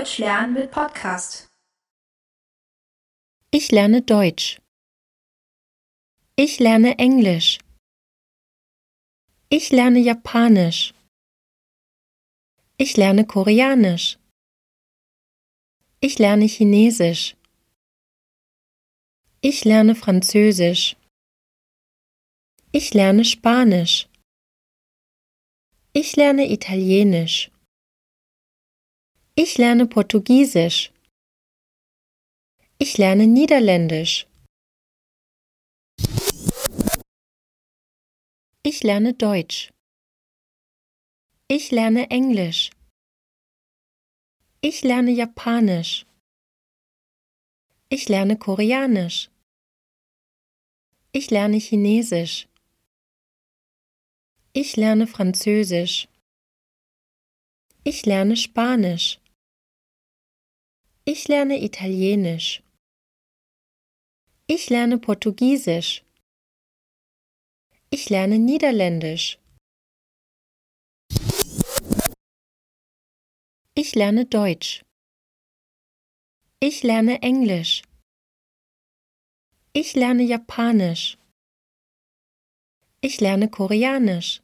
Deutsch lernen mit Podcast. Ich lerne Deutsch. Ich lerne Englisch. Ich lerne Japanisch. Ich lerne Koreanisch. Ich lerne Chinesisch. Ich lerne Französisch. Ich lerne Spanisch. Ich lerne Italienisch. Ich lerne Portugiesisch. Ich lerne Niederländisch. Ich lerne Deutsch. Ich lerne Englisch. Ich lerne Japanisch. Ich lerne Koreanisch. Ich lerne Chinesisch. Ich lerne Französisch. Ich lerne Spanisch. Ich lerne Italienisch. Ich lerne Portugiesisch. Ich lerne Niederländisch. Ich lerne Deutsch. Ich lerne Englisch. Ich lerne Japanisch. Ich lerne Koreanisch.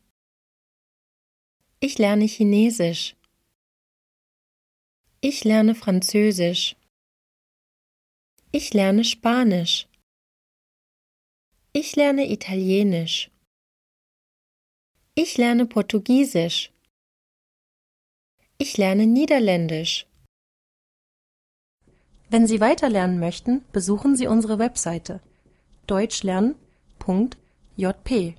Ich lerne Chinesisch. Ich lerne Französisch. Ich lerne Spanisch. Ich lerne Italienisch. Ich lerne Portugiesisch. Ich lerne Niederländisch. Wenn Sie weiterlernen möchten, besuchen Sie unsere Webseite deutschlernen.jp